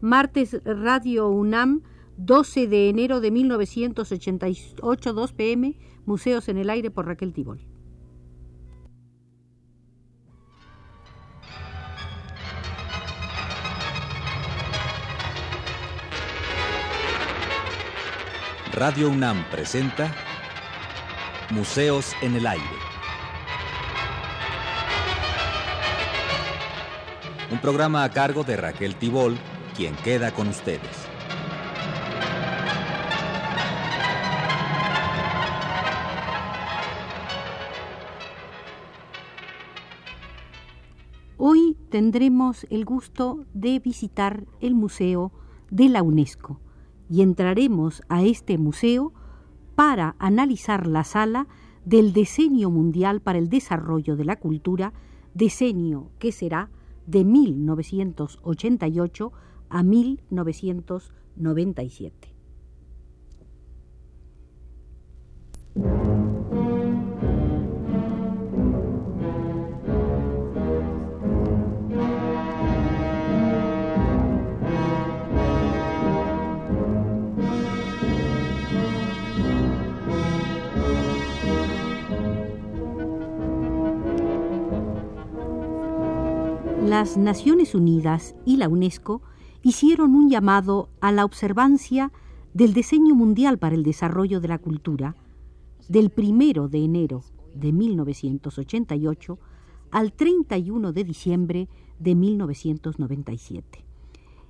Martes Radio UNAM, 12 de enero de 1988, 2 pm, Museos en el Aire por Raquel Tibol. Radio UNAM presenta Museos en el Aire. Un programa a cargo de Raquel Tibol, quien queda con ustedes. Hoy tendremos el gusto de visitar el Museo de la UNESCO y entraremos a este museo para analizar la sala del Diseño Mundial para el Desarrollo de la Cultura, diseño que será de 1988 a 1997. las Naciones Unidas y la UNESCO hicieron un llamado a la observancia del Diseño Mundial para el Desarrollo de la Cultura del 1 de enero de 1988 al 31 de diciembre de 1997.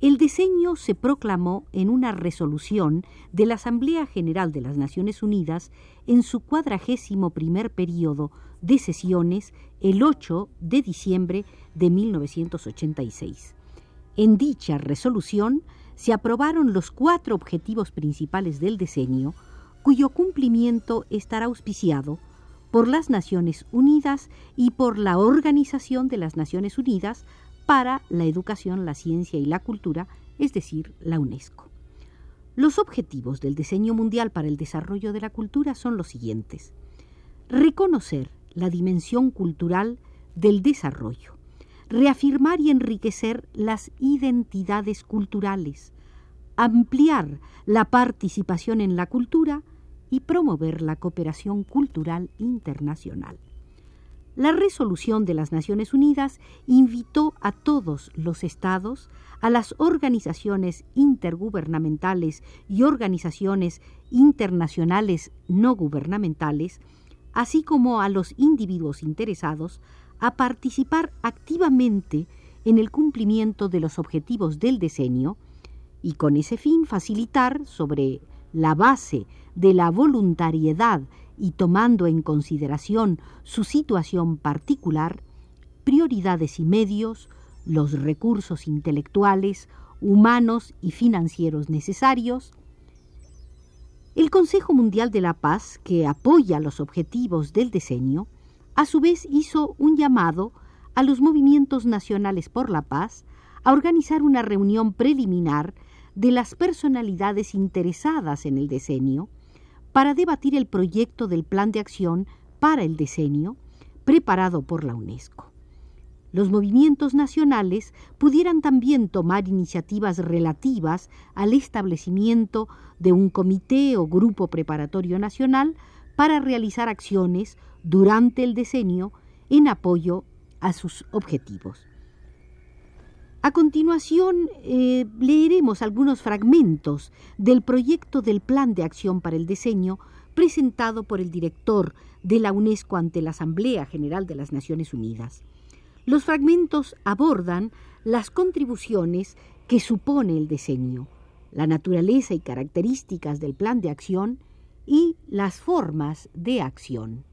El diseño se proclamó en una resolución de la Asamblea General de las Naciones Unidas en su cuadragésimo primer periodo de sesiones el 8 de diciembre de 1986. En dicha resolución se aprobaron los cuatro objetivos principales del diseño, cuyo cumplimiento estará auspiciado por las Naciones Unidas y por la Organización de las Naciones Unidas para la Educación, la Ciencia y la Cultura, es decir, la UNESCO. Los objetivos del diseño mundial para el desarrollo de la cultura son los siguientes. Reconocer la dimensión cultural del desarrollo, reafirmar y enriquecer las identidades culturales, ampliar la participación en la cultura y promover la cooperación cultural internacional. La resolución de las Naciones Unidas invitó a todos los estados, a las organizaciones intergubernamentales y organizaciones internacionales no gubernamentales, así como a los individuos interesados, a participar activamente en el cumplimiento de los objetivos del diseño y con ese fin facilitar sobre la base de la voluntariedad y tomando en consideración su situación particular, prioridades y medios, los recursos intelectuales, humanos y financieros necesarios, el Consejo Mundial de la Paz, que apoya los objetivos del diseño, a su vez hizo un llamado a los movimientos nacionales por la paz a organizar una reunión preliminar de las personalidades interesadas en el diseño para debatir el proyecto del Plan de Acción para el Diseño preparado por la UNESCO. Los movimientos nacionales pudieran también tomar iniciativas relativas al establecimiento de un comité o grupo preparatorio nacional para realizar acciones durante el diseño en apoyo a sus objetivos. A continuación, eh, leeremos algunos fragmentos del proyecto del Plan de Acción para el Diseño presentado por el director de la UNESCO ante la Asamblea General de las Naciones Unidas. Los fragmentos abordan las contribuciones que supone el diseño, la naturaleza y características del plan de acción y las formas de acción.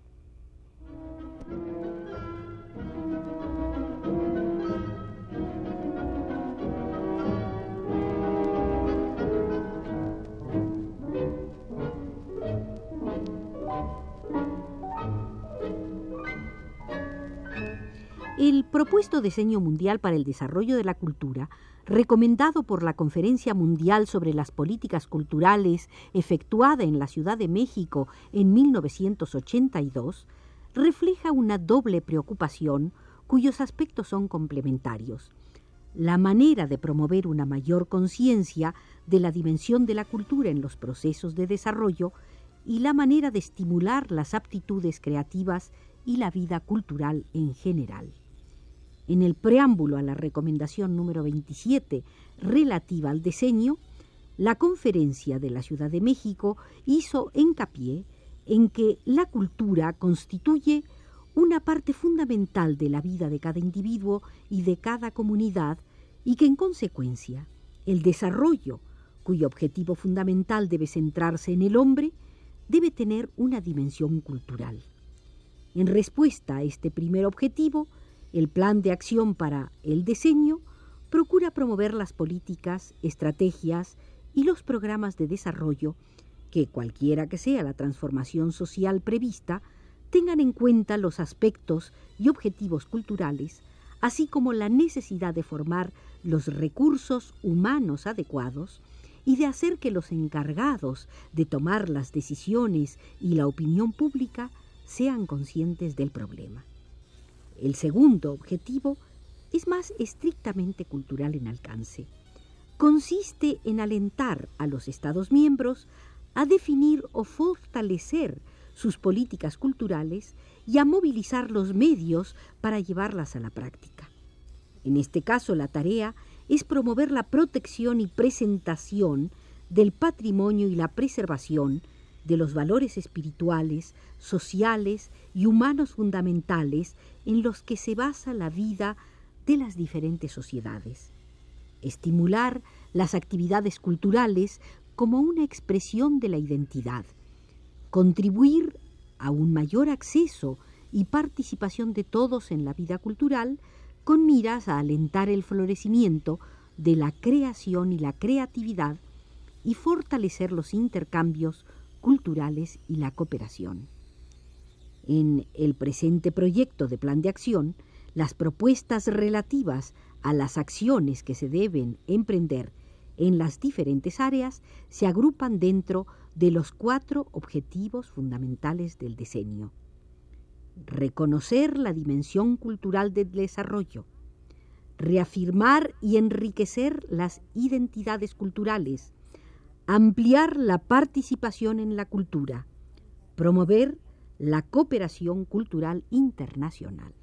El propuesto diseño mundial para el desarrollo de la cultura, recomendado por la Conferencia Mundial sobre las Políticas Culturales efectuada en la Ciudad de México en 1982, refleja una doble preocupación cuyos aspectos son complementarios. la manera de promover una mayor conciencia de la dimensión de la cultura en los procesos de desarrollo y la manera de estimular las aptitudes creativas y la vida cultural en general. En el preámbulo a la recomendación número 27 relativa al diseño, la conferencia de la Ciudad de México hizo hincapié en que la cultura constituye una parte fundamental de la vida de cada individuo y de cada comunidad y que en consecuencia el desarrollo, cuyo objetivo fundamental debe centrarse en el hombre, debe tener una dimensión cultural. En respuesta a este primer objetivo, el plan de acción para el diseño procura promover las políticas, estrategias y los programas de desarrollo que, cualquiera que sea la transformación social prevista, tengan en cuenta los aspectos y objetivos culturales, así como la necesidad de formar los recursos humanos adecuados y de hacer que los encargados de tomar las decisiones y la opinión pública sean conscientes del problema. El segundo objetivo es más estrictamente cultural en alcance consiste en alentar a los Estados miembros a definir o fortalecer sus políticas culturales y a movilizar los medios para llevarlas a la práctica. En este caso, la tarea es promover la protección y presentación del patrimonio y la preservación de los valores espirituales, sociales y humanos fundamentales en los que se basa la vida de las diferentes sociedades. Estimular las actividades culturales como una expresión de la identidad, contribuir a un mayor acceso y participación de todos en la vida cultural con miras a alentar el florecimiento de la creación y la creatividad y fortalecer los intercambios culturales y la cooperación. En el presente proyecto de plan de acción, las propuestas relativas a las acciones que se deben emprender en las diferentes áreas se agrupan dentro de los cuatro objetivos fundamentales del diseño. Reconocer la dimensión cultural del desarrollo, reafirmar y enriquecer las identidades culturales, ampliar la participación en la cultura, promover la cooperación cultural internacional.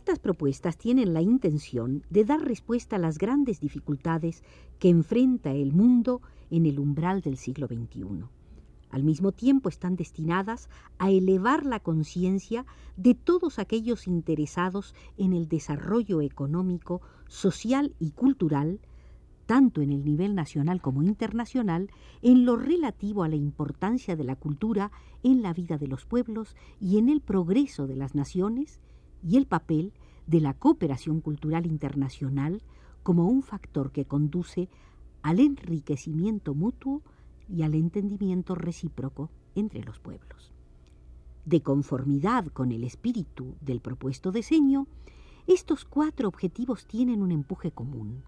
Estas propuestas tienen la intención de dar respuesta a las grandes dificultades que enfrenta el mundo en el umbral del siglo XXI. Al mismo tiempo están destinadas a elevar la conciencia de todos aquellos interesados en el desarrollo económico, social y cultural, tanto en el nivel nacional como internacional, en lo relativo a la importancia de la cultura en la vida de los pueblos y en el progreso de las naciones, y el papel de la cooperación cultural internacional como un factor que conduce al enriquecimiento mutuo y al entendimiento recíproco entre los pueblos. De conformidad con el espíritu del propuesto diseño, estos cuatro objetivos tienen un empuje común.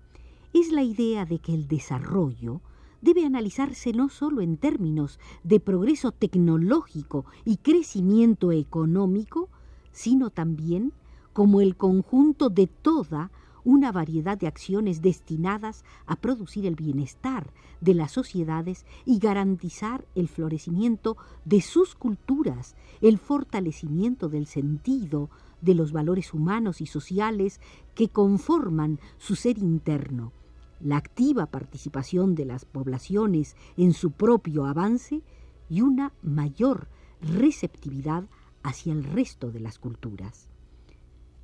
Es la idea de que el desarrollo debe analizarse no solo en términos de progreso tecnológico y crecimiento económico, sino también como el conjunto de toda una variedad de acciones destinadas a producir el bienestar de las sociedades y garantizar el florecimiento de sus culturas, el fortalecimiento del sentido de los valores humanos y sociales que conforman su ser interno, la activa participación de las poblaciones en su propio avance y una mayor receptividad hacia el resto de las culturas.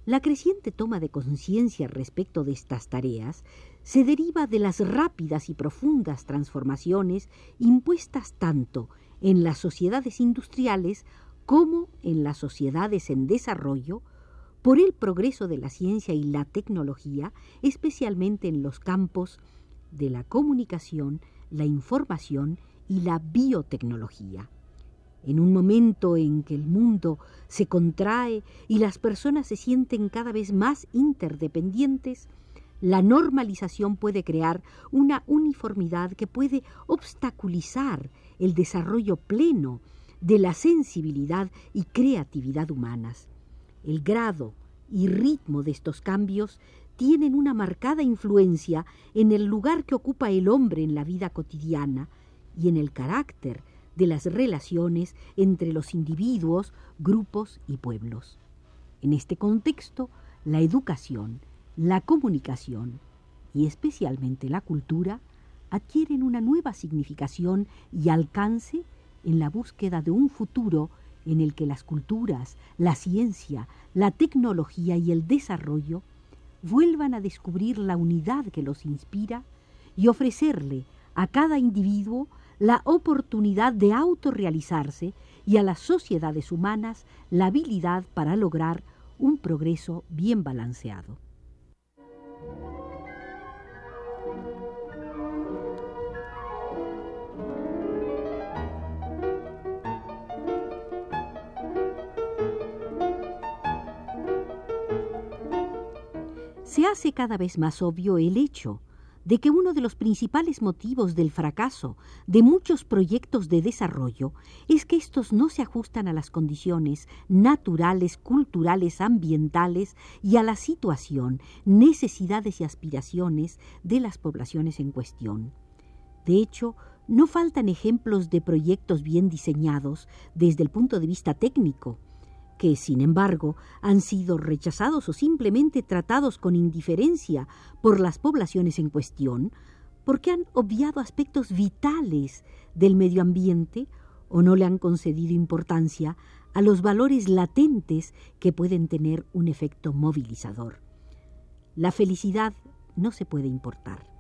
La creciente toma de conciencia respecto de estas tareas se deriva de las rápidas y profundas transformaciones impuestas tanto en las sociedades industriales como en las sociedades en desarrollo por el progreso de la ciencia y la tecnología, especialmente en los campos de la comunicación, la información y la biotecnología. En un momento en que el mundo se contrae y las personas se sienten cada vez más interdependientes, la normalización puede crear una uniformidad que puede obstaculizar el desarrollo pleno de la sensibilidad y creatividad humanas. El grado y ritmo de estos cambios tienen una marcada influencia en el lugar que ocupa el hombre en la vida cotidiana y en el carácter de las relaciones entre los individuos, grupos y pueblos. En este contexto, la educación, la comunicación y especialmente la cultura adquieren una nueva significación y alcance en la búsqueda de un futuro en el que las culturas, la ciencia, la tecnología y el desarrollo vuelvan a descubrir la unidad que los inspira y ofrecerle a cada individuo la oportunidad de autorrealizarse y a las sociedades humanas la habilidad para lograr un progreso bien balanceado. Se hace cada vez más obvio el hecho de que uno de los principales motivos del fracaso de muchos proyectos de desarrollo es que estos no se ajustan a las condiciones naturales, culturales, ambientales y a la situación, necesidades y aspiraciones de las poblaciones en cuestión. De hecho, no faltan ejemplos de proyectos bien diseñados desde el punto de vista técnico, que, sin embargo, han sido rechazados o simplemente tratados con indiferencia por las poblaciones en cuestión, porque han obviado aspectos vitales del medio ambiente o no le han concedido importancia a los valores latentes que pueden tener un efecto movilizador. La felicidad no se puede importar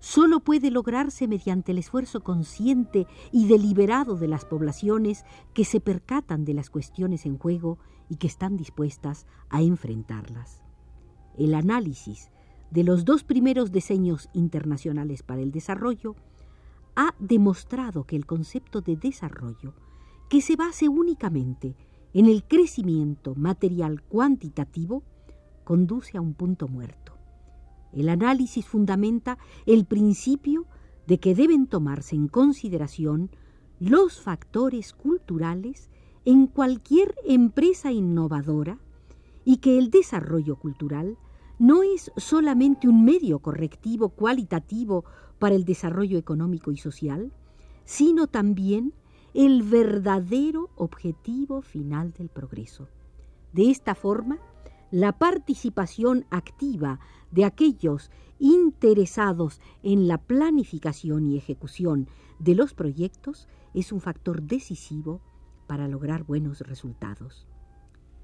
solo puede lograrse mediante el esfuerzo consciente y deliberado de las poblaciones que se percatan de las cuestiones en juego y que están dispuestas a enfrentarlas. El análisis de los dos primeros diseños internacionales para el desarrollo ha demostrado que el concepto de desarrollo, que se base únicamente en el crecimiento material cuantitativo, conduce a un punto muerto. El análisis fundamenta el principio de que deben tomarse en consideración los factores culturales en cualquier empresa innovadora y que el desarrollo cultural no es solamente un medio correctivo cualitativo para el desarrollo económico y social, sino también el verdadero objetivo final del progreso. De esta forma, la participación activa de aquellos interesados en la planificación y ejecución de los proyectos es un factor decisivo para lograr buenos resultados.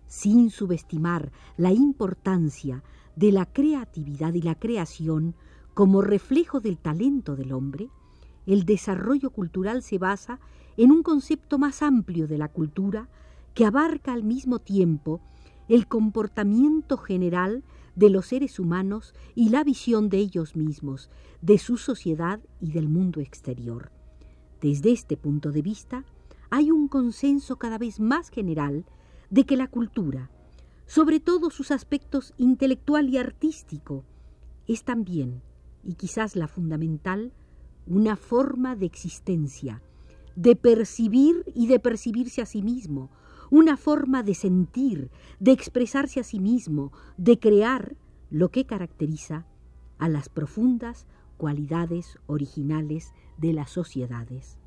Sin subestimar la importancia de la creatividad y la creación como reflejo del talento del hombre, el desarrollo cultural se basa en un concepto más amplio de la cultura que abarca al mismo tiempo el comportamiento general de los seres humanos y la visión de ellos mismos, de su sociedad y del mundo exterior. Desde este punto de vista, hay un consenso cada vez más general de que la cultura, sobre todo sus aspectos intelectual y artístico, es también, y quizás la fundamental, una forma de existencia, de percibir y de percibirse a sí mismo, una forma de sentir, de expresarse a sí mismo, de crear lo que caracteriza a las profundas cualidades originales de las sociedades.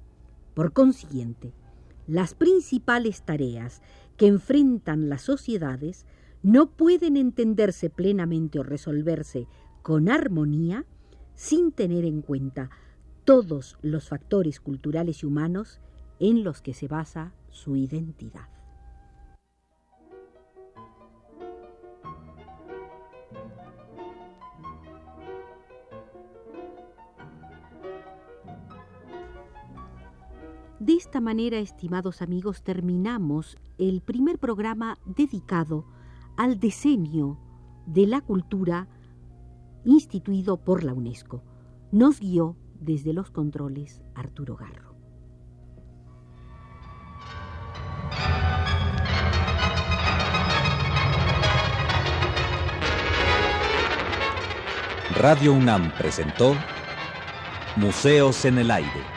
Por consiguiente, las principales tareas que enfrentan las sociedades no pueden entenderse plenamente o resolverse con armonía sin tener en cuenta todos los factores culturales y humanos en los que se basa su identidad. De esta manera, estimados amigos, terminamos el primer programa dedicado al diseño de la cultura instituido por la UNESCO. Nos guió desde los controles Arturo Garro. Radio UNAM presentó Museos en el Aire